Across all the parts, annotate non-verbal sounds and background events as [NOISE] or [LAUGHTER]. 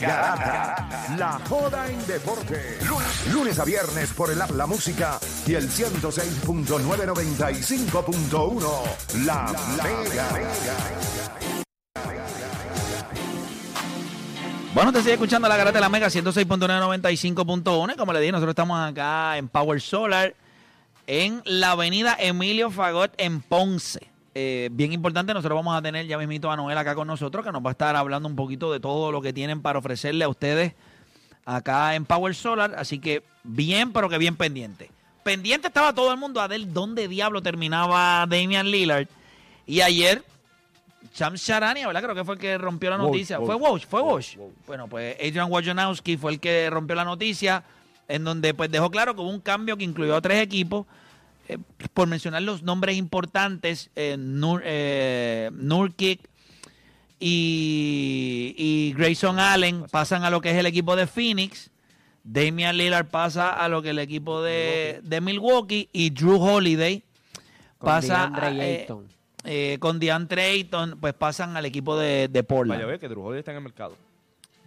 La Garata. La joda en deporte. Lunes, a viernes por el app La Música y el 106.995.1. La Mega. Bueno, te sigue escuchando la garata de la Mega 106.995.1. Y como le dije, nosotros estamos acá en Power Solar, en la avenida Emilio Fagot en Ponce. Eh, bien importante, nosotros vamos a tener ya mismito a Noel acá con nosotros, que nos va a estar hablando un poquito de todo lo que tienen para ofrecerle a ustedes acá en Power Solar. Así que bien, pero que bien pendiente. Pendiente estaba todo el mundo a ver dónde diablo terminaba Damian Lillard. Y ayer Shams Charania, ¿verdad? Creo que fue el que rompió la noticia. ¿Fue Walsh? ¿Fue Walsh? Bueno, pues Adrian Wojnarowski fue el que rompió la noticia, en donde pues dejó claro que hubo un cambio que incluyó a tres equipos. Eh, por mencionar los nombres importantes, eh, Nur, eh, Nurkic y, y Grayson Allen pasan a lo que es el equipo de Phoenix. Damian Lillard pasa a lo que es el equipo de, de Milwaukee y Drew Holiday Con pasa DeAndre a, eh, Ayton. eh, con DeAndre Ayton, pues pasan al equipo de, de Vaya, Portland. ve que Drew Holiday está en el mercado.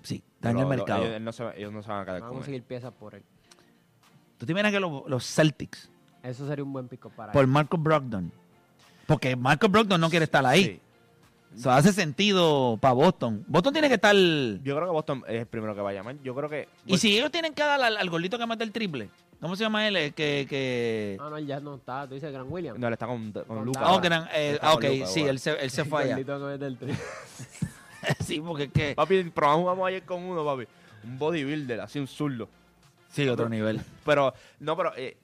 Sí, está en el mercado. ellos, no se, ellos no se van a quedar Vamos a él. conseguir piezas por él. Tú te imaginas que los, los Celtics, Eso sería un buen pico para por él. Marcus Brogdon, porque Marcus Brogdon no quiere estar ahí. Sí. Eso hace sentido para Boston. Boston tiene que estar... Y Yo creo que Boston es el primero que va a llamar. Yo creo que. pues, si ellos tienen que dar al, al gordito que mata el triple, ¿cómo se llama él? El Que... que... Ah, no, él ya no está. Tú dices Gran William. No, él está con, con Con Lucas. Ah, eran- eh, ah, ok, sí, él se, él se [LAUGHS] El fue allá. gordito que mete el tri- [LAUGHS] sí, porque es que... Papi, probamos ayer con uno, papi. Un bodybuilder, así un zurdo. Sí, otro nivel. Pero, no, pero eh,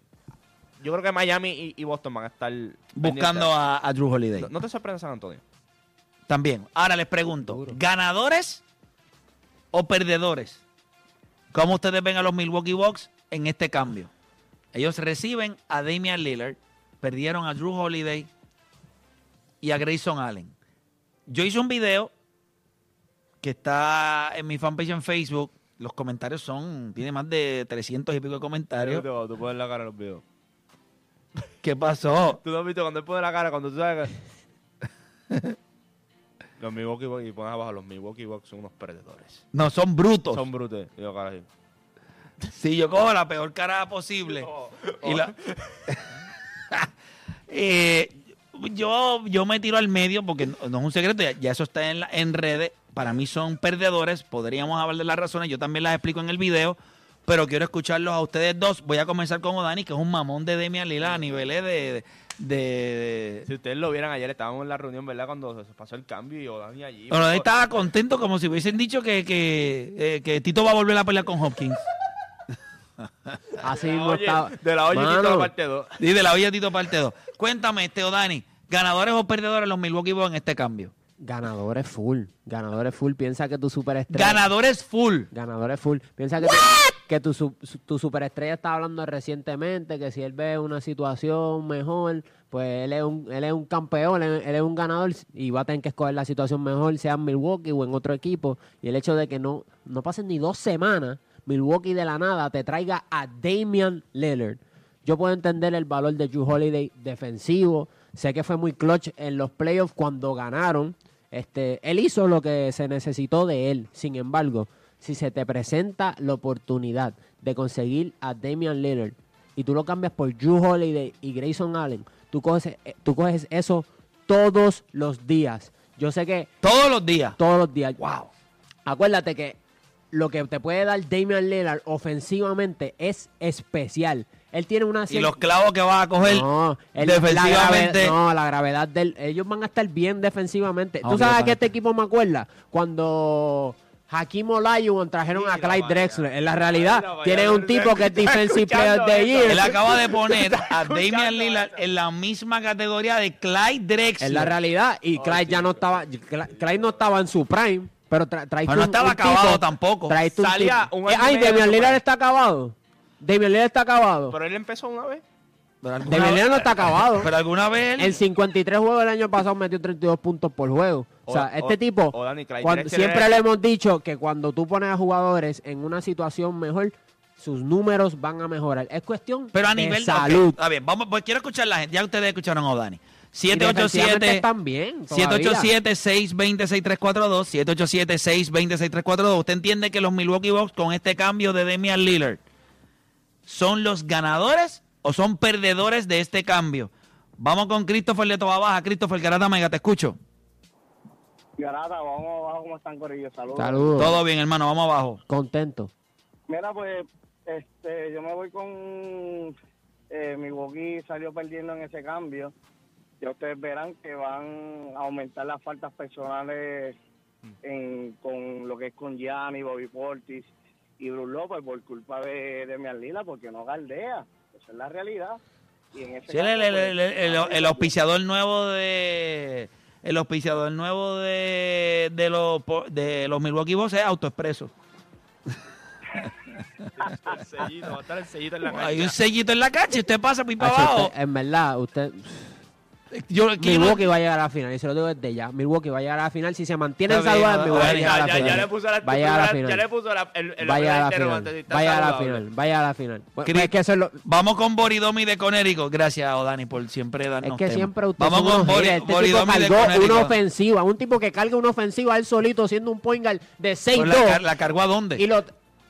yo creo que Miami y, y Boston van a estar Buscando a, a Drew Holiday. No, no te sorprende San Antonio. También. Ahora les pregunto. ¿ganadores o perdedores? ¿Cómo ustedes ven a los Milwaukee Bucks en este cambio? Ellos reciben a Damian Lillard, perdieron a Drew Holiday y a Grayson Allen. Yo hice un video que está en mi fanpage en Facebook. Los comentarios son, tiene más de 300 y pico de comentarios. Tú, tú pones la cara en los videos. ¿Qué pasó? Tú no has visto cuando él pone la cara, cuando tú sabes que... [LAUGHS] los Milwaukee Bucks, y pones abajo, los Milwaukee Bucks son unos perdedores. No, son brutos. Son brutos. Yo. Sí, yo cojo la peor cara posible. Y la- [LAUGHS] Eh, yo, yo me tiro al medio porque no, no es un secreto, ya, ya eso está en, la- en redes. Para mí son perdedores, podríamos hablar de las razones, yo también las explico en el video, pero quiero escucharlos a ustedes dos. Voy a comenzar con Odani, que es un mamón de Demian Lillard a niveles de... de, de- Si ustedes lo vieran ayer, estábamos en la reunión, ¿verdad? Cuando se pasó el cambio y Odani allí. Bueno, él estaba contento como si hubiesen dicho que, que, eh, que Tito va a volver a pelear con Hopkins. [LAUGHS] Así De la mismo olla- estaba. De la olla Mano, la parte 2. Y de la olla Tito parte 2. Cuéntame, este Odani, ¿ganadores o perdedores los Milwaukee Bucks en este cambio? Ganadores full. Ganadores full. Piensa que tu superestrella. Ganadores full. Ganadores full. Piensa que, que tu, tu superestrella estaba hablando recientemente que si él ve una situación mejor, pues él es un, él es un campeón, él, él es un ganador y va a tener que escoger la situación mejor, sea en Milwaukee o en otro equipo. Y el hecho de que no, no pasen ni dos semanas, Milwaukee de la nada te traiga a Damian Lillard. Yo puedo entender el valor de Drew Holiday defensivo. Sé que fue muy clutch en los playoffs cuando ganaron. Este, él hizo lo que se necesitó de él. Sin embargo, si se te presenta la oportunidad de conseguir a Damian Lillard y tú lo cambias por Drew Holiday y Grayson Allen, tú coges, eh, tú coges eso todos los días. Yo sé que Todos los días. todos los días. Wow. Acuérdate que lo que te puede dar Damian Lillard ofensivamente es especial. Él tiene una Y los clavos que va a coger no, él- defensivamente. La no, la gravedad del. Ellos van a estar bien defensivamente. ¿Tú sabes a qué a este equipo me acuerda? Cuando Hakim Olajuwon trajeron a Mira, Clyde vaya. Drexler. En la realidad, Mira, vaya, tiene un tipo que es Defensive Player of the. Year. Él acaba de poner a Damian Lillard en la misma categoría de Clyde Drexler. En la realidad. Y Clyde ya no estaba. Clyde Clyde no estaba en su prime. Pero tra traiste Pero no un- estaba un acabado tipo- tampoco. traiste un Salía tipo- un Eh, Ay, Damian Lillard está acabado. Damian Lillard está acabado. Pero él empezó una vez. Damian Lillard no está acabado. pero alguna vez En 53 juegos del año pasado metió 32 puntos por juego. O, sea, O- este o- tipo, o Clyde cuando- siempre le hemos dicho que cuando tú pones a jugadores en una situación mejor, sus números van a mejorar. Es cuestión pero a de nivel salud. Ok, Está bien, vamos, pues quiero escuchar la gente. Ya ustedes escucharon a defensivamente 787 están bien. todavía. 787-620-6342. 787-620-6342. ¿Usted entiende que los Milwaukee Bucks con este cambio de Damian Lillard son los ganadores o son perdedores de este cambio? Vamos con Christopher de Toba Baja. Christopher Garata Mega, te escucho. Garata, vamos abajo, ¿cómo están, Corillo? Saludos. Saludos. Todo bien, hermano, vamos abajo. Contento. Mira, pues, este, yo me voy con eh, Milwaukee salió perdiendo en ese cambio. Ya ustedes verán que van a aumentar las faltas personales en, con lo que es con Gianni, Bobby Portis y Bruce López por culpa de, de Mialila, porque no galdea. Esa es la realidad. Y en ese Sí, el, el- caso, el- pues, el- el- el auspiciador nuevo de... El auspiciador nuevo de, de, los, de los Milwaukee Bucks es AutoExpreso. El sellito, va a estar el sellito en la Hay un sellito en la cancha y usted pasa Hacho, abajo. en verdad, usted... Yo, no- Milwaukee va a llegar a la final, y se lo digo desde ya. Milwaukee va a llegar a la final. Si se mantienen saludables, Milwaukee va a llegar a Ya, la final. ya le puso la, Va a llegar a la ya- final. ya le puso la, el, el Vaya a la final. Vaya a la final. Vaya a la final. Cri- es que eso es lo... Vamos con Boridomi de Conérico. Gracias, Dani, por siempre darnos Es que temas. siempre usted Vamos con Bori-. Este tipo Boridomi de cargó Conérico. una ofensiva. Un tipo que carga una ofensiva él solito siendo un point guard de Pues la, car- 6-2 la cargó a dónde? y lo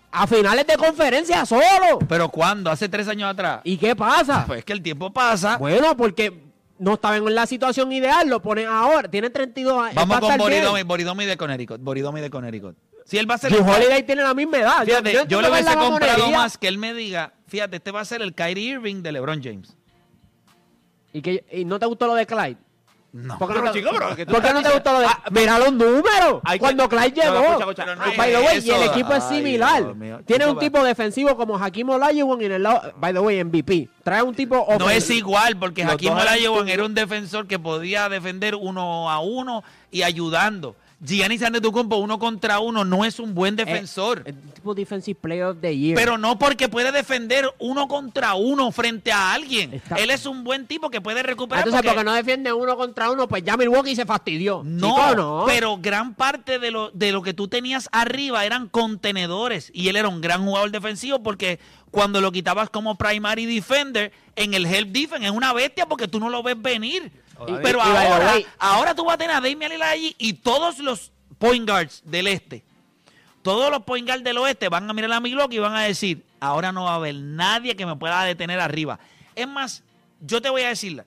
a finales de conferencia solo. ¿Pero cuándo? ¿Hace tres años atrás? ¿Y qué pasa? Pues que el tiempo pasa. Bueno, porque no estaban en la situación ideal, lo ponen ahora. Tiene 32 años. Vamos con. Boridomi, Boridomi de Connecticut. Boridomi de Connecticut. Si él va a ser Drew el- Holiday tiene la misma edad. Fíjate, Yo- yo, yo le hubiese comprado más que él me diga, fíjate, este va a ser el Kyrie Irving de LeBron James. ¿Y, que, ¿Y no te gustó lo de Clyde? No. ¿Por qué no te, chico, pero que tú ¿por qué no te gustó lo de.? Ah, Mira los números. Cuando Clyde llegó. by the way, y el equipo es similar. Tiene un tipo defensivo como Hakim Olajuwon y en el lado. By the way, MVP. Trae un tipo. No es igual, porque Hakim Olajuwon era un defensor que podía defender uno a uno y ayudando. Giannis Antetokounmpo uno contra uno no es un buen defensor. Eh, el tipo Defensive Player of the Year. Pero no porque puede defender uno contra uno frente a alguien. Está- Él es un buen tipo que puede recuperar. Entonces, porque- porque no defiende uno contra uno, pues ya Milwaukee se fastidió. No, Chico, no. pero gran parte de lo, de lo que tú tenías arriba eran contenedores y él era un gran jugador defensivo porque cuando lo quitabas como primary defender en el help defense es una bestia porque tú no lo ves venir. Y- pero y- ahora, way- ahora tú vas a tener a Damian Lillard allí y todos los point guards del este, todos los point guards del oeste van a mirar a Milwaukee y van a decir, ahora no va a haber nadie que me pueda detener arriba. Es más, yo te voy a decirla,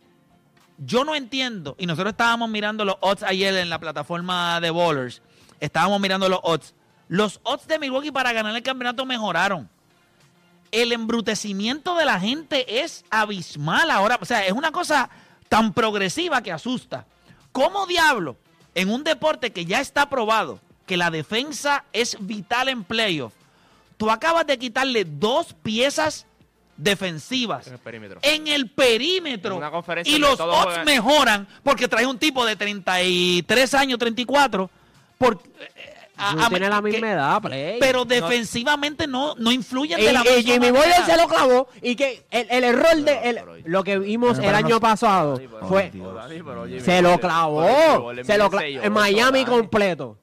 yo no entiendo, y nosotros estábamos mirando los odds ayer en la plataforma de Bowlers, estábamos mirando los odds. Los odds de Milwaukee para ganar el campeonato mejoraron. El embrutecimiento de la gente es abismal ahora. O sea, es una cosa tan progresiva que asusta. ¿Cómo diablo, en un deporte que ya está probado, que la defensa es vital en playoff, tú acabas de quitarle dos piezas defensivas En el perímetro. en el perímetro En una conferencia y los odds juegan. mejoran porque traes un tipo de 33 años, 34, por, a- No a- tiene la que- misma edad, play. pero defensivamente no, no influyen Y, de la y misma Jimmy. Butler se lo clavó y que el, el error de el- pero- lo que vimos Pero- el pero año no- pasado fue Jimmy se lo clavó se lo clavó en Miami completo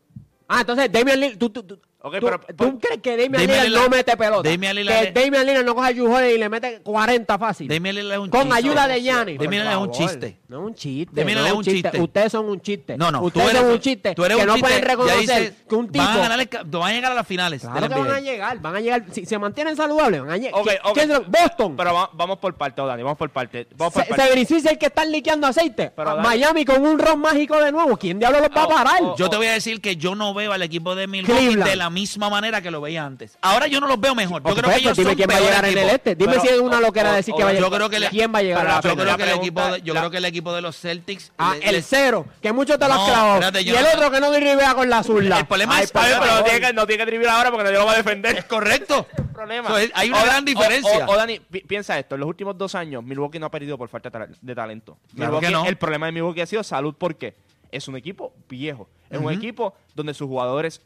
ah entonces Damian Lillard tú, tú, tú- tú- pero- ¿tú pero- crees que Damian, Damian Lillard Lillard- no mete pelota Damian Lillard- que Damian Lillard no coge a y le mete 40 fácil Damian Lillard es un con chiste. ayuda de Giannis Damian Lillard es un chiste. No es un chiste no es un chiste. ustedes son un chiste No, no. ustedes tú eres, son un chiste tú eres que un no chiste, pueden reconocer dices, que un tipo Van a, ganar el van a llegar a las finales. Claro que van a llegar, van a llegar. Si se mantienen saludables, van a llegar. Ok, ¿Qui- ok. quién se lo- Boston. Pero va- vamos por parte, Dani, vamos por parte. Vamos por Se- parte. 76 es el que están liqueando aceite. Pero A Dani- Miami con un ron mágico de nuevo. ¿Quién diablo los va a Oh, parar? oh, Yo te voy a decir que yo no veo al equipo de Milwaukee Cleveland. de la misma manera que lo veía antes. Ahora yo no los veo mejor. Yo Ok, creo que ellos dime son quién va a llegar en el este. Dime si es una o- loquera decir que va a yo llegar. creo que ¿Quién va a llegar Yo que el equipo yo creo que el equipo de los Celtics Ah, le- el le- cero, que muchos te lo has No, clavado. espérate, y el no- otro que no drivea con la zurda. El problema Ay, es- ver, pero no tiene, que, no tiene que driblar ahora porque nadie lo va a defender. es correcto. [LAUGHS] problema. So, es- hay una O- gran diferencia. O, o, Dani, pi- piensa esto: en los últimos dos años, Milwaukee no ha perdido por falta de tal- de talento. Claro Milwaukee- que no. El problema de Milwaukee ha sido salud. ¿Por qué? Es un equipo viejo. Es un equipo donde sus jugadores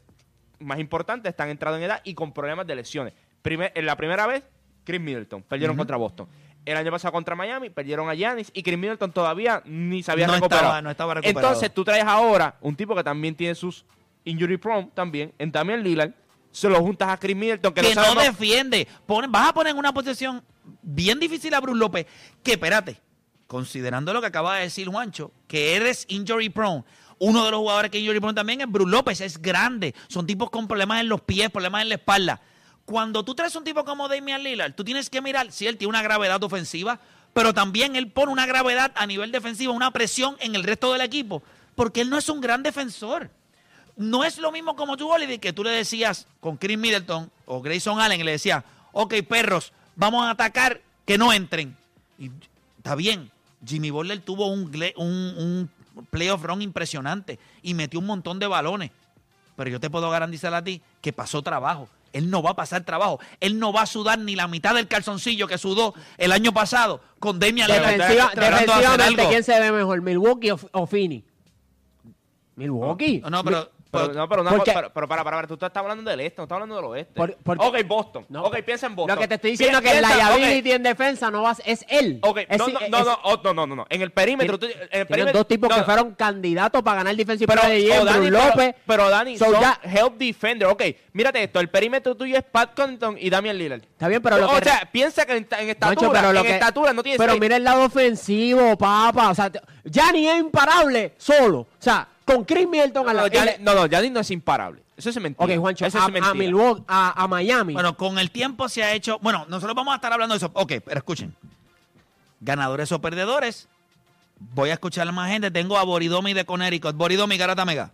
más importantes están entrados en edad y con problemas de lesiones. Primer- en la primera vez, Chris Middleton. Perdieron contra Boston. El año pasado contra Miami, perdieron a Giannis y Chris Middleton todavía ni se había No recuperado. estaba- no estaba recuperado. Entonces tú traes ahora un tipo que también tiene sus injury prone también, en Damian Lillard, se lo juntas a Chris Middleton, que, que no defiende. Vas a poner en una posición bien difícil a Bruce López. Que espérate, considerando lo que acaba de decir Juancho, que eres injury prone. Uno de los jugadores que es injury prone también es Bruce López, es grande. Son tipos con problemas en los pies, problemas en la espalda. Cuando tú traes un tipo como Damian Lillard, tú tienes que mirar si él tiene una gravedad ofensiva, pero también él pone una gravedad a nivel defensivo, una presión en el resto del equipo, porque él no es un gran defensor. No es lo mismo como tú, Holiday, que tú le decías con Chris Middleton o Grayson Allen, y le decías, ok, perros, vamos a atacar, que no entren. Y está bien, Jimmy Butler tuvo un, un playoff run impresionante y metió un montón de balones. Pero yo te puedo garantizar a ti que pasó trabajo. Él no va a pasar trabajo. Él no va a sudar ni la mitad del calzoncillo que sudó el año pasado con Lillard Defensiva- defensivamente. ¿quién se ve mejor, Milwaukee o, o Phoenix? Milwaukee. No, no, pero, Pero, pero- no, pero, una pero, pero para, para, para, tú estás hablando del este, no estás hablando del oeste. Por- ok, Boston. No. ok, piensa en Boston. Lo que te estoy diciendo es que el piensa- liability ok, en defensa no va, a- es él. Ok, Es- no, no, es- no, no, oh, no, no, no, no. En el perímetro. tú- en el perímetro dos tipos que fueron candidatos para ganar pero, Player of the Year, oh, Dani, pero- López. pero Dani, So, son ya- help defender. Ok, mírate esto. El perímetro tuyo es Pat Connaughton y Damian Lillard. Está bien, pero lo o que- sea, piensa que en, en estatura, pero en que- estatura no tiene Pero mira el lado ofensivo, papá. O sea, te- Gianni es imparable solo. O sea, con Chris Middleton al no, lado. no, Giannis- no, no, Giannis no es imparable. Eso es mentira. Ok, Juancho, Eso a, es a mentira. Milwaukee, a, a Miami. Bueno, con el tiempo se ha hecho. Bueno, nosotros vamos a estar hablando de eso. Ok, pero escuchen. Ganadores o perdedores. Voy a escuchar a más gente. Tengo a Boridomi de Connecticut. Boridomi, Garata Mega.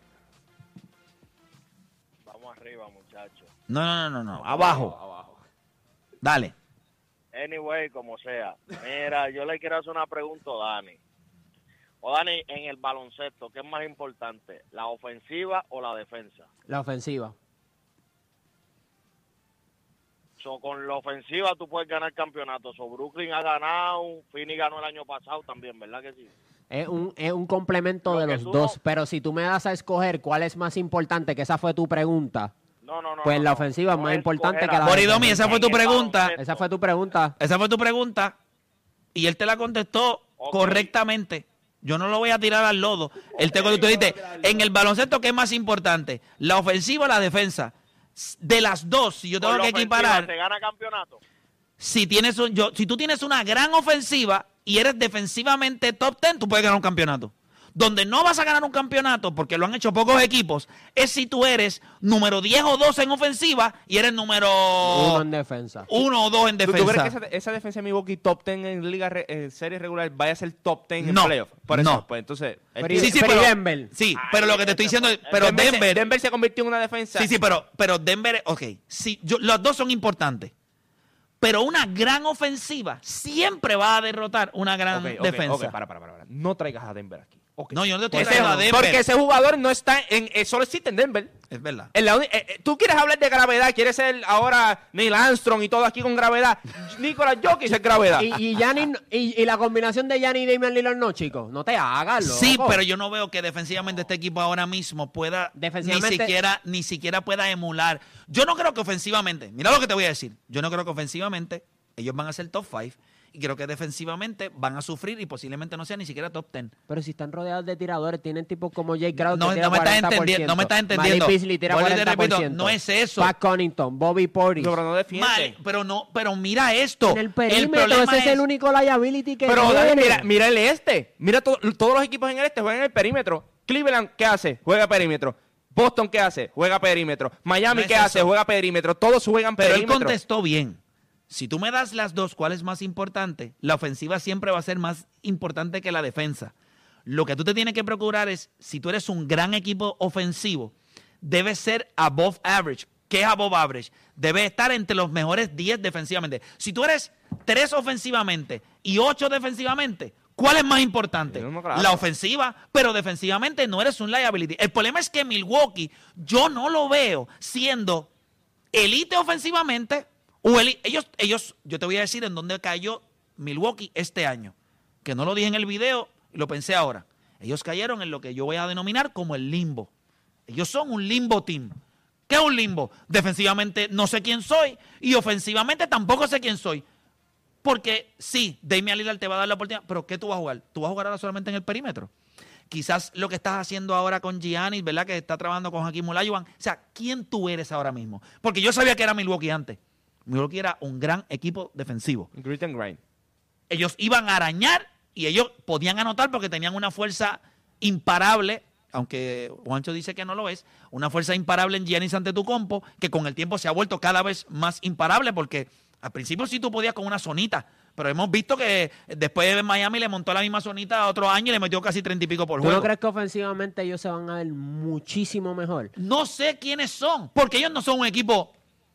Vamos arriba, muchachos. No, no, no, no, no. Abajo. Dale. Anyway, como sea. Mira, yo le quiero hacer una pregunta a Dani. O Dani, en el baloncesto, ¿qué es más importante? ¿La ofensiva o la defensa? La ofensiva. So, con la ofensiva tú puedes ganar campeonatos. So, Brooklyn ha ganado, Phoenix ganó el año pasado también, ¿verdad que sí? Es un, es un complemento de los dos. no- Pero si tú me das a escoger cuál es más importante, que esa fue tu pregunta, No, no, no. Pues no, la no. ofensiva es más importante que la Boridomi, defensa. esa fue tu pregunta. esa fue tu pregunta. Esa fue tu pregunta. Y él te la contestó correctamente. Yo no lo voy a tirar al lodo. Él te contestó, dijiste, en el baloncesto, ¿qué es más importante? ¿La ofensiva o la defensa? De las dos, si yo tengo que equiparar, ¿Se gana campeonato? si tienes un, yo, si tú tienes una gran ofensiva y eres defensivamente top 10, tú puedes ganar un campeonato. Donde no vas a ganar un campeonato, porque lo han hecho pocos equipos, es si tú eres número 10 o 12 en ofensiva y eres número Uno en defensa. uno o dos en ¿Tú, tú defensa. crees que esa, esa defensa de Milwaukee top 10 en liga re- en serie regular vaya a ser top 10 en No, playoff? Por eso, no. pues entonces... es Pero Sí, sí, pero Denver. sí, pero lo que te estoy diciendo es, pero Denver, se- Denver, se convirtió en una defensa. sí, sí, pero, pero Denver, ok, sí, yo, los dos son importantes, pero una gran ofensiva siempre va a derrotar una gran defensa. ok, para, para, para, para. No traigas a Denver aquí. No, yo no te estoy Ese- trayendo a Denver. Porque ese jugador no está en... eh, solo existe en Denver. Es verdad. En la eh, eh, Tú quieres hablar de gravedad, quieres ser ahora Neil Armstrong y todo aquí con gravedad. [LAUGHS] Nicolás Jokic es gravedad. Y, y, y, y la combinación de Gianni y Damian Lillard no, chicos. No te hagas, loco. Sí, pero yo no veo que defensivamente este equipo ahora mismo pueda ni siquiera ni siquiera pueda emular. Yo no creo que ofensivamente, mira lo que te voy a decir. Yo no creo que ofensivamente ellos van a ser top 5 y creo que defensivamente van a sufrir y posiblemente no sean ni siquiera top 10. Pero si están rodeados de tiradores, tienen tipos como Jay Crowder No, que tira no me estás 40%. entendiendo, no me estás Malik entendiendo. Beasley tira Vuelvo y te 40%. repito, no es eso. Pat Connaughton, Bobby Portis. Pero no defiende. Mal, pero no, pero mira esto. En el perímetro, problema ese es, el único liability que Pero tiene. Mira, mira el este. Mira to- todos los equipos en el este juegan en el perímetro. Cleveland, ¿qué hace? Juega perímetro. Boston, ¿qué hace? Juega perímetro. Miami, No es ¿qué hace? Juega perímetro. Todos juegan Pero él perímetro. contestó bien. Si tú me das las dos, ¿cuál es más importante? La ofensiva siempre va a ser más importante que la defensa. Lo que tú te tienes que procurar es, si tú eres un gran equipo ofensivo, debes ser above average. ¿Qué es above average? Debe estar entre los mejores 10 defensivamente. Si tú eres 3 ofensivamente y 8 defensivamente, ¿cuál es más importante? La ofensiva, pero defensivamente no eres un liability. El problema es que Milwaukee, yo no lo veo siendo elite ofensivamente o eli- ellos ellos yo te voy a decir en dónde cayó Milwaukee este año que no lo dije en el video lo pensé ahora ellos cayeron en lo que yo voy a denominar como el limbo ellos son un limbo team ¿qué es un limbo? defensivamente no sé quién soy y ofensivamente tampoco sé quién soy porque sí, Damian Lillard te va a dar la oportunidad, pero ¿qué tú vas a jugar? ¿Tú vas a jugar ahora solamente en el perímetro? Quizás lo que estás haciendo ahora con Giannis, ¿verdad? Que está trabajando con Hakim Olajuwon. O sea, ¿quién tú eres ahora mismo? Porque yo sabía que era Milwaukee antes. Milwaukee era un gran equipo defensivo. Grit and grind. Ellos iban a arañar y ellos podían anotar porque tenían una fuerza imparable, aunque Juancho dice que no lo es, una fuerza imparable en Giannis Antetokounmpo que con el tiempo se ha vuelto cada vez más imparable porque al principio sí tú podías con una zonita, pero hemos visto que después de Miami le montó la misma zonita a otro año y le metió casi treinta y pico por ¿Tú juego. no crees que ofensivamente ellos se van a ver muchísimo mejor? No sé quiénes son, porque ellos no son un equipo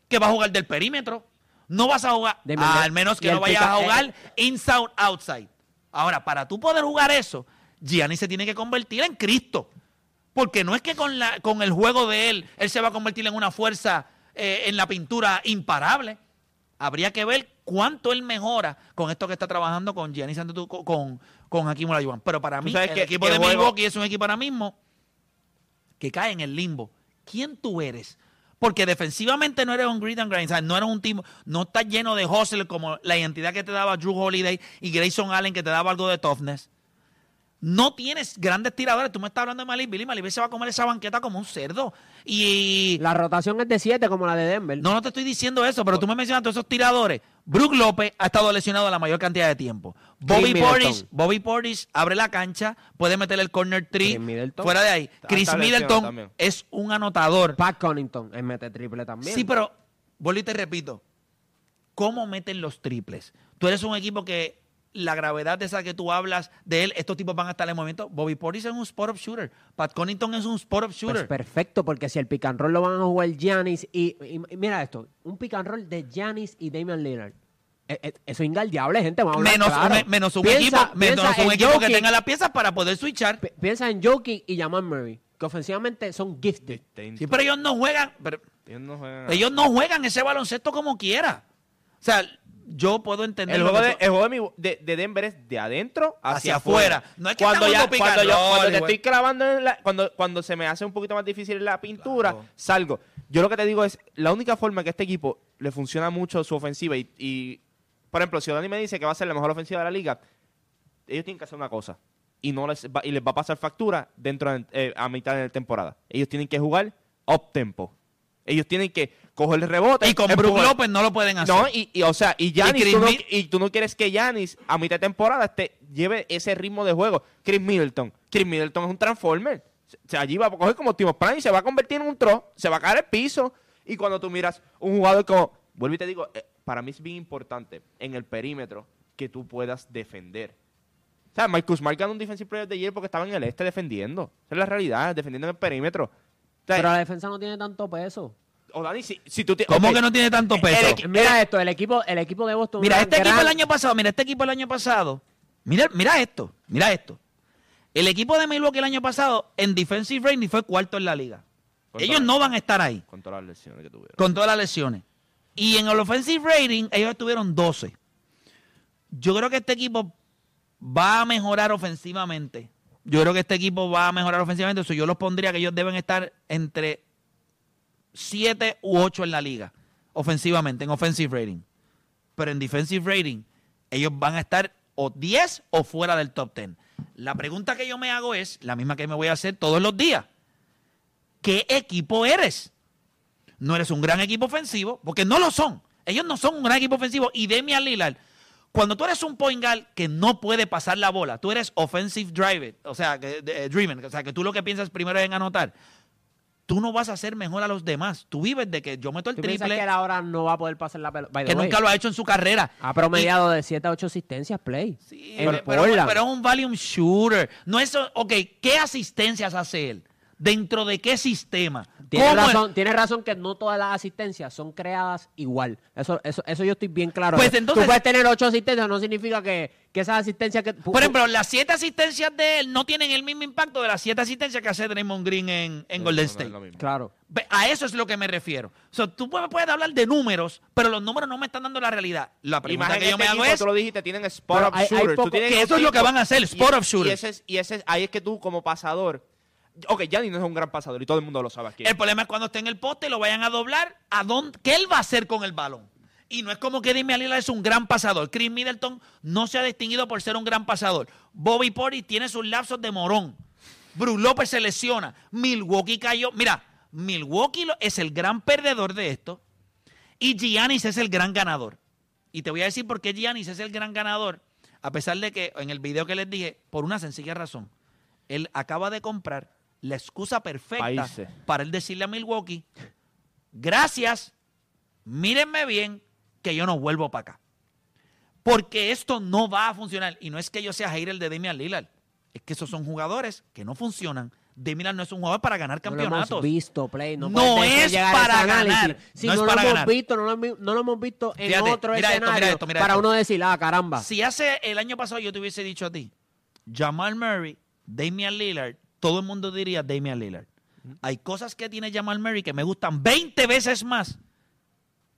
que va a jugar del perímetro. No vas a jugar, De al menos que no vayas pica- a jugar eh, inside, outside. Ahora, para tú poder jugar eso, Gianni se tiene que convertir en Cristo. Porque no es que con, la, con el juego de él, él se va a convertir en una fuerza eh, en la pintura imparable. Habría que ver cuánto él mejora con esto que está trabajando con Giannis Antetokounmpo, con, con Hakim Olajuwon. Pero para mí, sabes el que- equipo que de juego- Milwaukee es un equipo ahora mismo que cae en el limbo. ¿Quién tú eres? Porque defensivamente no eres un grit and grind, ¿sabes? no eres un team, no estás lleno de hustle como la identidad que te daba Drew Holiday y Grayson Allen que te daba algo de toughness. No tienes grandes tiradores. Tú me estás hablando de Malik Billy. Malik se va a comer esa banqueta como un cerdo. Y La rotación es de 7 como la de Denver. no, no te estoy diciendo eso, pero tú me mencionas todos esos tiradores. Brook López ha estado lesionado la mayor cantidad de tiempo. Bobby. Portis, Bobby Portis abre la cancha, puede meter el corner Middleton. fuera de ahí. Chris Middleton es un anotador. Pat Connington, él mete triple también. Sí, pero vuelvo y te repito, ¿cómo meten los triples? Tú eres un equipo que la gravedad de esa que tú hablas de él, estos tipos van a estar en movimiento. Bobby Portis es un spot-up shooter. Pat Connington es un spot-up Pues shooter. perfecto, porque si el pick and roll lo van a jugar Giannis y, y- y mira esto, un pick and roll de Giannis y Damian Lillard. Eh, eh, eso es ingaldeable, gente. Vamos a hablar menos, claro. un, menos un Piensa- equipo, menos piensa un equipo que tenga las piezas para poder switchar. pi- Piensa en Jokic y Jamal Murray, que ofensivamente son gifted. Sí, pero ellos no juegan, pero Ellos no juegan. ellos no juegan ese baloncesto como quiera. O sea, yo puedo entender El juego, de, tú- el juego de, mi- de- de Denver es de adentro hacia, Hacia afuera. afuera. No es que cuando, ya, cuando, and yo- cuando te estoy clavando, en la- cuando, cuando se me hace un poquito más difícil la pintura, Claro. salgo. Yo lo que te digo es, la única forma que este equipo le funciona mucho su ofensiva y, y, por ejemplo, si Dani me dice que va a ser la mejor ofensiva de la liga, ellos tienen que hacer una cosa y no les va, y les va a pasar factura dentro de, eh, a mitad de la temporada. Ellos tienen que jugar up tempo. Ellos tienen que coger el rebote. y con Brook. López no lo pueden hacer. No, y, y, o sea, y tú no, Mid- y tú no quieres que Yanis a mitad de temporada te lleve ese ritmo de juego. Chris Middleton. Chris Middleton es un transformer. Se- allí va a coger como Timo Prime, se va a convertir en un tro, se va a caer al piso. Y cuando tú miras un jugador como, vuelvo y te digo, eh, para mí es bien importante en el perímetro que tú puedas defender. O sea, Marcus Smart ganó un Defensive Player de ayer porque estaba en el este defendiendo. Esa es la realidad, defendiendo en el perímetro. Pero la defensa no tiene tanto peso. o Dani, si, si tú te- ¿Cómo que no tiene tanto el peso? Mira esto, el equipo, el equipo de Boston. Mira, este equipo el año pasado, mira, este equipo el año pasado, mira, mira esto, mira esto. El equipo de Milwaukee el año pasado en defensive rating fue cuarto en la liga. Con Ellos no van a estar ahí Con todas las lesiones que tuvieron. con todas las lesiones. Y en el offensive rating ellos estuvieron 12. Yo creo que este equipo va a mejorar ofensivamente. Yo creo que este equipo va a mejorar ofensivamente. Eso yo los pondría que ellos deben estar entre 7 u 8 en la liga, ofensivamente, en offensive rating. Pero en defensive rating, ellos van a estar o 10 o fuera del top 10. La pregunta que yo me hago es la misma que me voy a hacer todos los días. ¿Qué equipo eres? No eres un gran equipo ofensivo, porque no lo son. Ellos no son un gran equipo ofensivo. Y Demian Lillard, cuando tú eres un point guard que no puede pasar la bola, tú eres offensive driver, o sea, que, de- driven, o sea, que tú lo que piensas primero es en anotar. Tú no vas a hacer mejor a los demás. Tú vives de que yo meto el ¿Tú triple, que él ahora no va a poder pasar la pelota? Que way, nunca lo ha hecho en su carrera. Ha promediado de 7 a 8 asistencias play. Sí, pero, pero es un volume shooter. No es, ok, ¿qué asistencias hace él? ¿Dentro de qué sistema? Tienes ¿Cómo razón, tienes razón que no todas las asistencias son creadas igual. Eso, eso, eso yo estoy bien claro. Pues entonces- Tú puedes tener ocho asistencias, no significa que, que esas asistencias que... Por ejemplo, las siete asistencias de él no tienen el mismo impacto de las siete asistencias que hace Draymond Green en, Golden no, no es State. Claro. A eso es lo que me refiero. O sea, tú puedes, puedes hablar de números, pero los números no me están dando la realidad. La pregunta que yo este me hago es, tú lo dijiste, tienen spot up hay- hay poco- que eso es lo que van a hacer, y- spot up shooter. Y, ese es, y ese es- ahí es que tú como pasador... Ok, Giannis no es un gran pasador y todo el mundo lo sabe aquí. el problema es cuando esté en el poste lo vayan a doblar, ¿a dónde, ¿qué él va a hacer con el balón? Y no es como que Damian Lillard es un gran pasador. Chris Middleton no se ha distinguido por ser un gran pasador. Bobby Portis tiene sus lapsos de morón. Bruce López se lesiona. Milwaukee cayó. Mira, Milwaukee es el gran perdedor de esto. Y Giannis es el gran ganador. Y te voy a decir por qué Giannis es el gran ganador. A pesar de que en el video que les dije, por una sencilla razón, él acaba de comprar la excusa perfecta Países. para él decirle a Milwaukee, gracias, mírenme bien, que yo no vuelvo para acá. Porque esto no va a funcionar. Y no es que yo sea hater de Damian Lillard. Es que esos son jugadores que no funcionan. Damian Lillard no es un jugador para ganar No lo campeonatos. hemos visto, Play. No, es para ganar, Si no no, es lo para hemos ganar. visto, no lo, hemos- no lo hemos visto en Fíjate, otro mira esto, mira escenario esto, mira para esto. uno decir, ah, caramba. Si hace el año pasado yo te hubiese dicho a ti, Jamal Murray, Damian Lillard, todo el mundo diría Damian Lillard. Hay cosas que tiene Jamal Murray que me gustan 20 veces más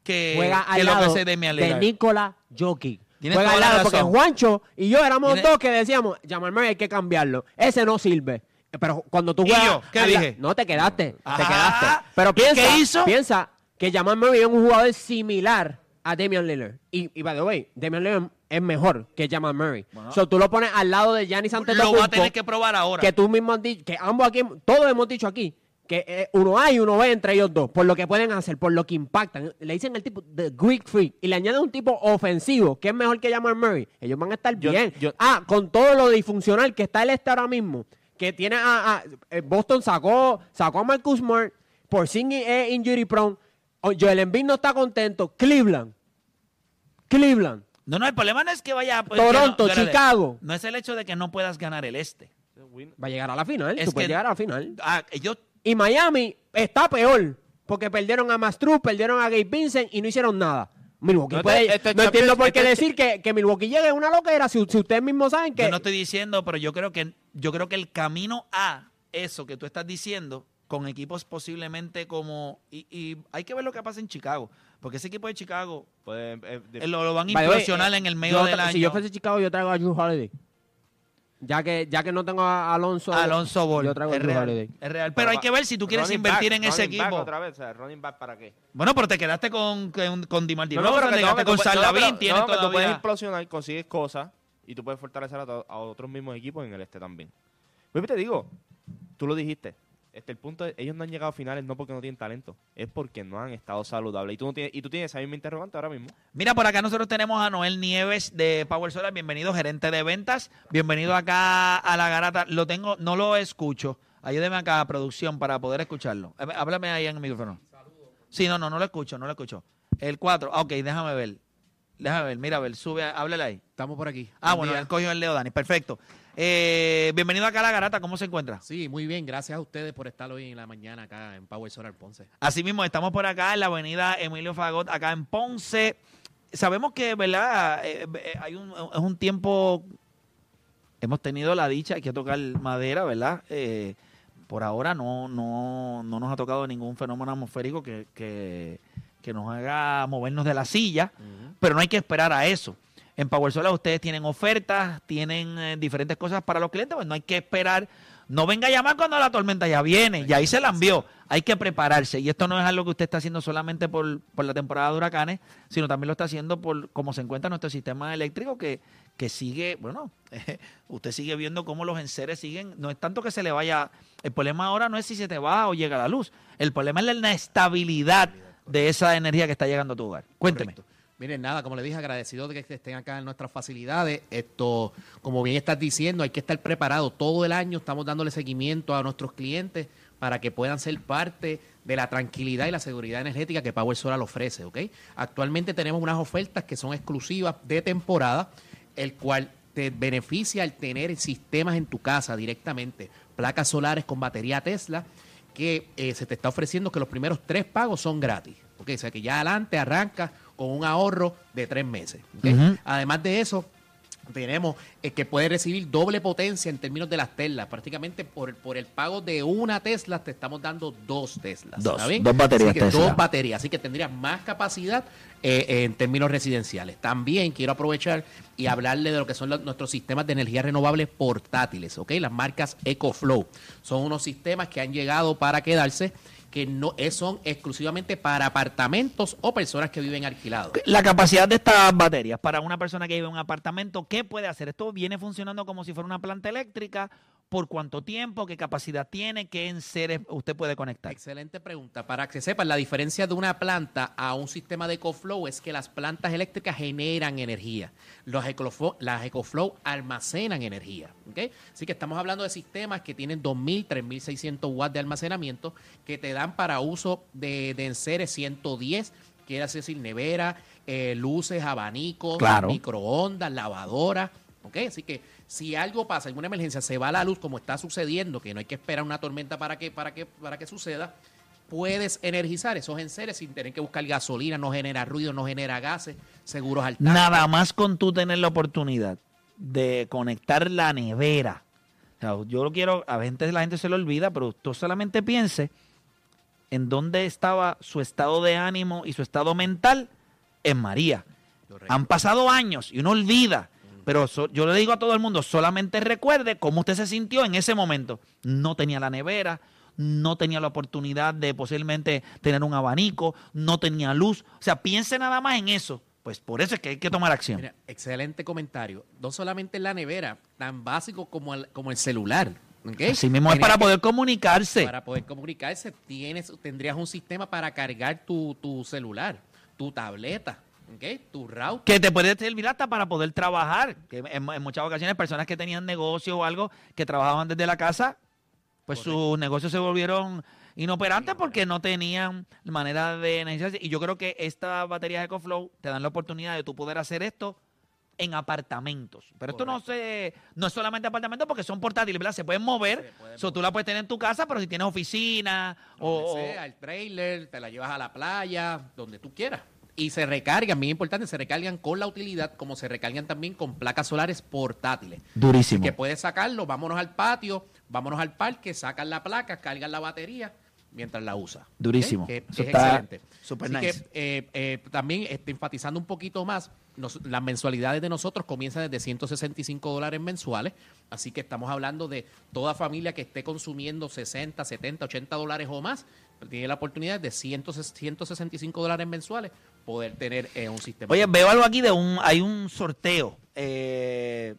que, Juega que al lo que hace Damian de Lillard. Nikola Jokic. Tienes Juega al la lado porque. Juancho y yo éramos Tienes- dos que decíamos, Jamal Murray hay que cambiarlo. Ese no sirve. Pero cuando tú ¿Y juegas... yo? ¿Qué la- dije? No, te quedaste. Te Ajá. quedaste. Pero ¿Y piensa, qué hizo? piensa que Jamal Murray es un jugador similar a Damian Lillard. Y, y by the way, Damian Lillard es mejor que Jamal Murray. Bueno. So, tú lo pones al lado de Giannis Lo Antetokounmpo va a tener que probar ahora. que tú mismo has dicho, que ambos aquí, todos hemos dicho aquí, que eh, uno A y uno B entre ellos dos, por lo que pueden hacer, por lo que impactan. Le dicen el tipo de Greek Freak y le añaden un tipo ofensivo, que es mejor que Jamal Murray. Ellos van a estar Yo- bien. yo- ah, con todo lo disfuncional que está el este ahora mismo, que tiene a, a- eh, Boston sacó, sacó a Marcus Smart, por sin injury prone, Joel Embiid no está contento, Cleveland, Cleveland, No, no, el problema no es que vaya... pues, Toronto, no-. Chicago. No es el hecho de que no puedas ganar el este. va a llegar a la final, Es tú puedes que- llegar a la final. Ah, ellos Y Miami está peor, porque perdieron a Mastruz, perdieron a Gabe Vincent y no hicieron nada. Milwaukee No, puede- este- no entiendo por qué este- decir que, que Milwaukee llegue una loquera si, si ustedes mismos saben que... Yo no estoy diciendo, pero yo creo que yo creo que el camino a eso que tú estás diciendo con equipos posiblemente como y, y hay que ver lo que pasa en Chicago, porque ese equipo de Chicago Puede, eh, de- eh, lo, lo van a implosionar eh, en el medio del año. Si yo fuese Chicago, yo traigo a Drew Holiday. Ya que, ya que no tengo a Alonso... Alonso Ball Yo traigo a es Drew real, Holiday. es real, pero hay que ver si tú quieres invertir back, en ese running back equipo. otra vez, o sea, running back para qué? Bueno, pero te quedaste con con, con DeMar No, no, pero te quedaste que con tú puedes- San no, Lavín, pero- tienes que tú puedes implosionar, consigues cosas y tú puedes fortalecer a, to- a otros mismos equipos en el este también. Pues te digo, tú lo dijiste. Este, el punto es, ellos no han llegado a finales no porque no tienen talento, es porque no han estado saludables. Y tú, no tienes, y tú tienes esa misma interrogante ahora mismo. Mira, por acá nosotros tenemos a Noel Nieves de Power Solar. Bienvenido, gerente de ventas. Bienvenido acá a la garata. Lo tengo, no lo escucho. Ayúdeme acá a producción para poder escucharlo. Eh, Háblame ahí en el micrófono. Sí, no, no, no lo escucho, no lo escucho. El 4, ok, déjame ver. Déjame ver, mira, a ver, sube, háblale ahí. Estamos por aquí. Ah, Buen bueno, día. él cogió el Leo Dani, perfecto. Eh, bienvenido acá a la garata, ¿cómo se encuentra? Sí, muy bien. Gracias a ustedes por estar hoy en la mañana acá en Power Solar Ponce. Así mismo, estamos por acá en la avenida Emilio Fagot, acá en Ponce. Sabemos que, ¿verdad? Eh, eh, hay un, es un tiempo, hemos tenido la dicha, hay que tocar madera, ¿verdad? Eh, por ahora no, no, no nos ha tocado ningún fenómeno atmosférico que, que, que nos haga movernos de la silla, pero no hay que esperar a eso. En Power Solar ustedes tienen ofertas, tienen eh, diferentes cosas para los clientes, pues no hay que esperar. No venga a llamar cuando la tormenta ya viene, y ahí se la envió. Hay que prepararse. Y esto no es algo que usted está haciendo solamente por, por la temporada de huracanes, sino también lo está haciendo por cómo se encuentra nuestro sistema eléctrico que, que sigue, bueno, [LAUGHS] usted sigue viendo cómo los enseres siguen. No es tanto que se le vaya. El problema ahora no es si se te va o llega la luz. El problema es la inestabilidad de esa energía que está llegando a tu hogar. Cuénteme. Miren, nada, como le dije, agradecido de que estén acá en nuestras facilidades. Esto, como bien estás diciendo, hay que estar preparado todo el año. Estamos dándole seguimiento a nuestros clientes para que puedan ser parte de la tranquilidad y la seguridad energética que Power Solar ofrece, ¿ok? Actualmente tenemos unas ofertas que son exclusivas de temporada, el cual te beneficia al tener sistemas en tu casa directamente, placas solares con batería Tesla, que eh, se te está ofreciendo que los primeros tres pagos son gratis. ¿ok? O sea que ya adelante arranca con un ahorro de tres meses. Además de eso, tenemos eh, que puede recibir doble potencia en términos de las Teslas. Prácticamente por, por el pago de una Tesla te estamos dando dos Teslas. Dos, ¿está bien? dos baterías Así que Tesla. Dos baterías, así que tendrías más capacidad eh, en términos residenciales. También quiero aprovechar y hablarle de lo que son los- nuestros sistemas de energía renovable portátiles, ¿ok? Las marcas EcoFlow. Son unos sistemas que han llegado para quedarse, que no eh, son exclusivamente para apartamentos o personas que viven alquilados. La capacidad de estas baterías para una persona que vive en un apartamento, ¿qué puede hacer? ¿Esto viene funcionando como si fuera una planta eléctrica por cuánto tiempo, qué capacidad tiene, qué enseres usted puede conectar. Excelente pregunta. Para que sepan, la diferencia de una planta a un sistema de EcoFlow es que las plantas eléctricas generan energía. Los EcoFlow, las EcoFlow almacenan energía. ¿ok? Así que estamos hablando de sistemas que tienen 2.000, 3.600 watts de almacenamiento que te dan para uso de, de enseres 110, quiere decir nevera, eh, luces, abanicos, Claro. microondas, lavadoras. ¿Ok? Así que si algo pasa, alguna emergencia, se va la luz como está sucediendo, que no hay que esperar una tormenta para que, para que, para que suceda, puedes energizar esos enseres sin tener que buscar gasolina, no genera ruido, no genera gases, seguros al tanque. Nada más con tú tener la oportunidad de conectar la nevera. O sea, yo lo quiero, a veces la gente se lo olvida, pero tú solamente piense en dónde estaba su estado de ánimo y su estado mental en María. Correcto. Han pasado años y uno olvida. Pero so- yo le digo a todo el mundo, solamente recuerde cómo usted se sintió en ese momento. No tenía la nevera, no tenía la oportunidad de posiblemente tener un abanico, no tenía luz. O sea, piense nada más en eso. Pues por eso es que hay que tomar acción. Mira, excelente comentario. No solamente en la nevera, tan básico como el, como el celular. ¿ok? Así mismo es para poder comunicarse. Para poder comunicarse, tienes, tendrías un sistema para cargar tu, tu celular, tu tableta, ¿ok? tu router. Que te puede servir hasta para poder trabajar. Que en, en muchas ocasiones personas que tenían negocio o algo que trabajaban desde la casa, pues sus negocios se volvieron inoperantes porque no tenían manera de energizarse. Y yo creo que estas baterías EcoFlow te dan la oportunidad de tú poder hacer esto en apartamentos. Pero esto no se no es solamente apartamentos porque son portátiles, ¿verdad? Se pueden mover. Se pueden So, tú la puedes tener en tu casa, pero si tienes oficina o, donde sea, el trailer, te la llevas a la playa, donde tú quieras. Y se recargan, bien importante, se recargan con la utilidad, como se recargan también con placas solares portátiles. durísimo. Que puedes sacarlo, vámonos al patio, vámonos al parque, sacan la placa, cargan la batería mientras la usa. Durísimo. ¿Ok? Que Eso es está excelente. super Así nice. que eh, eh, también este, enfatizando un poquito más, nos- las mensualidades de nosotros comienzan desde 165 dólares mensuales, así que estamos hablando de toda familia que esté consumiendo 60, 70, 80 dólares o más, tiene la oportunidad de 100, 165 dólares mensuales poder tener eh, un sistema. Oye, veo algo aquí de un, hay un sorteo. Eh,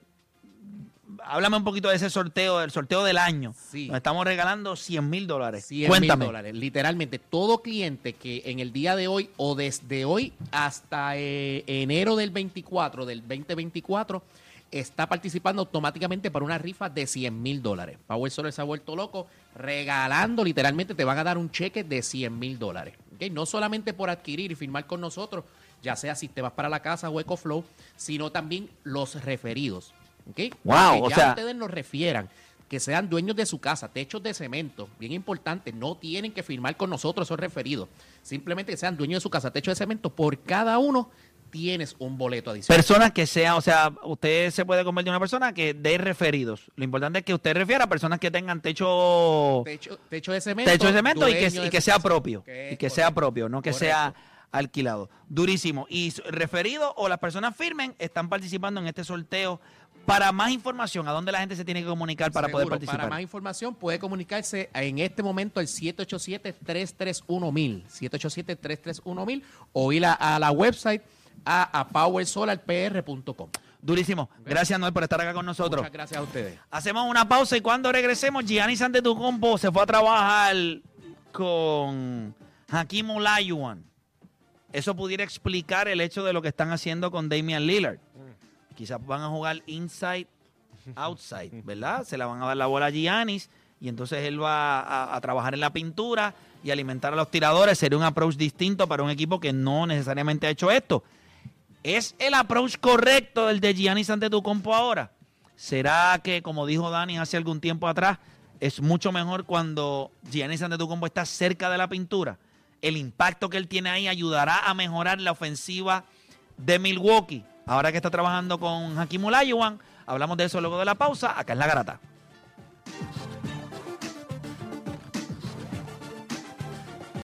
háblame un poquito de ese sorteo, del sorteo del año. Sí. Nos estamos regalando 100 mil dólares. 100 mil Cuéntame. dólares. Literalmente, todo cliente que en el día de hoy o desde hoy hasta eh, enero del 24, del 2024, está participando automáticamente para una rifa de 100 mil dólares. Power Solar se ha vuelto loco, regalando, literalmente te van a dar un cheque de 100 mil dólares. No solamente por adquirir y firmar con nosotros, ya sea sistemas para la casa o EcoFlow, sino también los referidos. ¿ok? Wow, Que o ya sea- ustedes nos refieran que sean dueños de su casa, techos de cemento, bien importante, no tienen que firmar con nosotros esos referidos. Simplemente que sean dueños de su casa, techo de cemento, por cada uno tienes un boleto adicional. Personas que sean, o sea, usted se puede convertir en una persona que dé referidos. Lo importante es que usted refiera a personas que tengan techo, techo, techo de cemento. techo de cemento y que, y que sea propio. Que Y que sea propio, no que Correcto. sea alquilado. Durísimo. Y referidos o las personas firmen están participando en este sorteo. Para más información, ¿a dónde la gente se tiene que comunicar para poder participar? Para más información puede comunicarse en este momento al 787-331-1000, 787-331-1000 o ir a, a la website a, a powersolarpr.com. Durísimo. Gracias, Noel, por estar acá con nosotros. Muchas gracias a ustedes. Hacemos una pausa y cuando regresemos, Gianni Antetokounmpo se fue a trabajar con Hakim Olajuwon. Eso pudiera explicar el hecho de lo que están haciendo con Damian Lillard. Quizás van a jugar inside, outside, ¿verdad? Se la van a dar la bola a Giannis y entonces él va a, a trabajar en la pintura y alimentar a los tiradores. Sería un approach distinto para un equipo que no necesariamente ha hecho esto. ¿Es el approach correcto el de Giannis Antetokounmpo ahora? ¿Será que, como dijo Dani hace algún tiempo atrás, es mucho mejor cuando Giannis Antetokounmpo está cerca de la pintura? El impacto que él tiene ahí ayudará a mejorar la ofensiva de Milwaukee. Ahora que está trabajando con Hakim Olajuwon, hablamos de eso luego de la pausa. Acá en La Garata.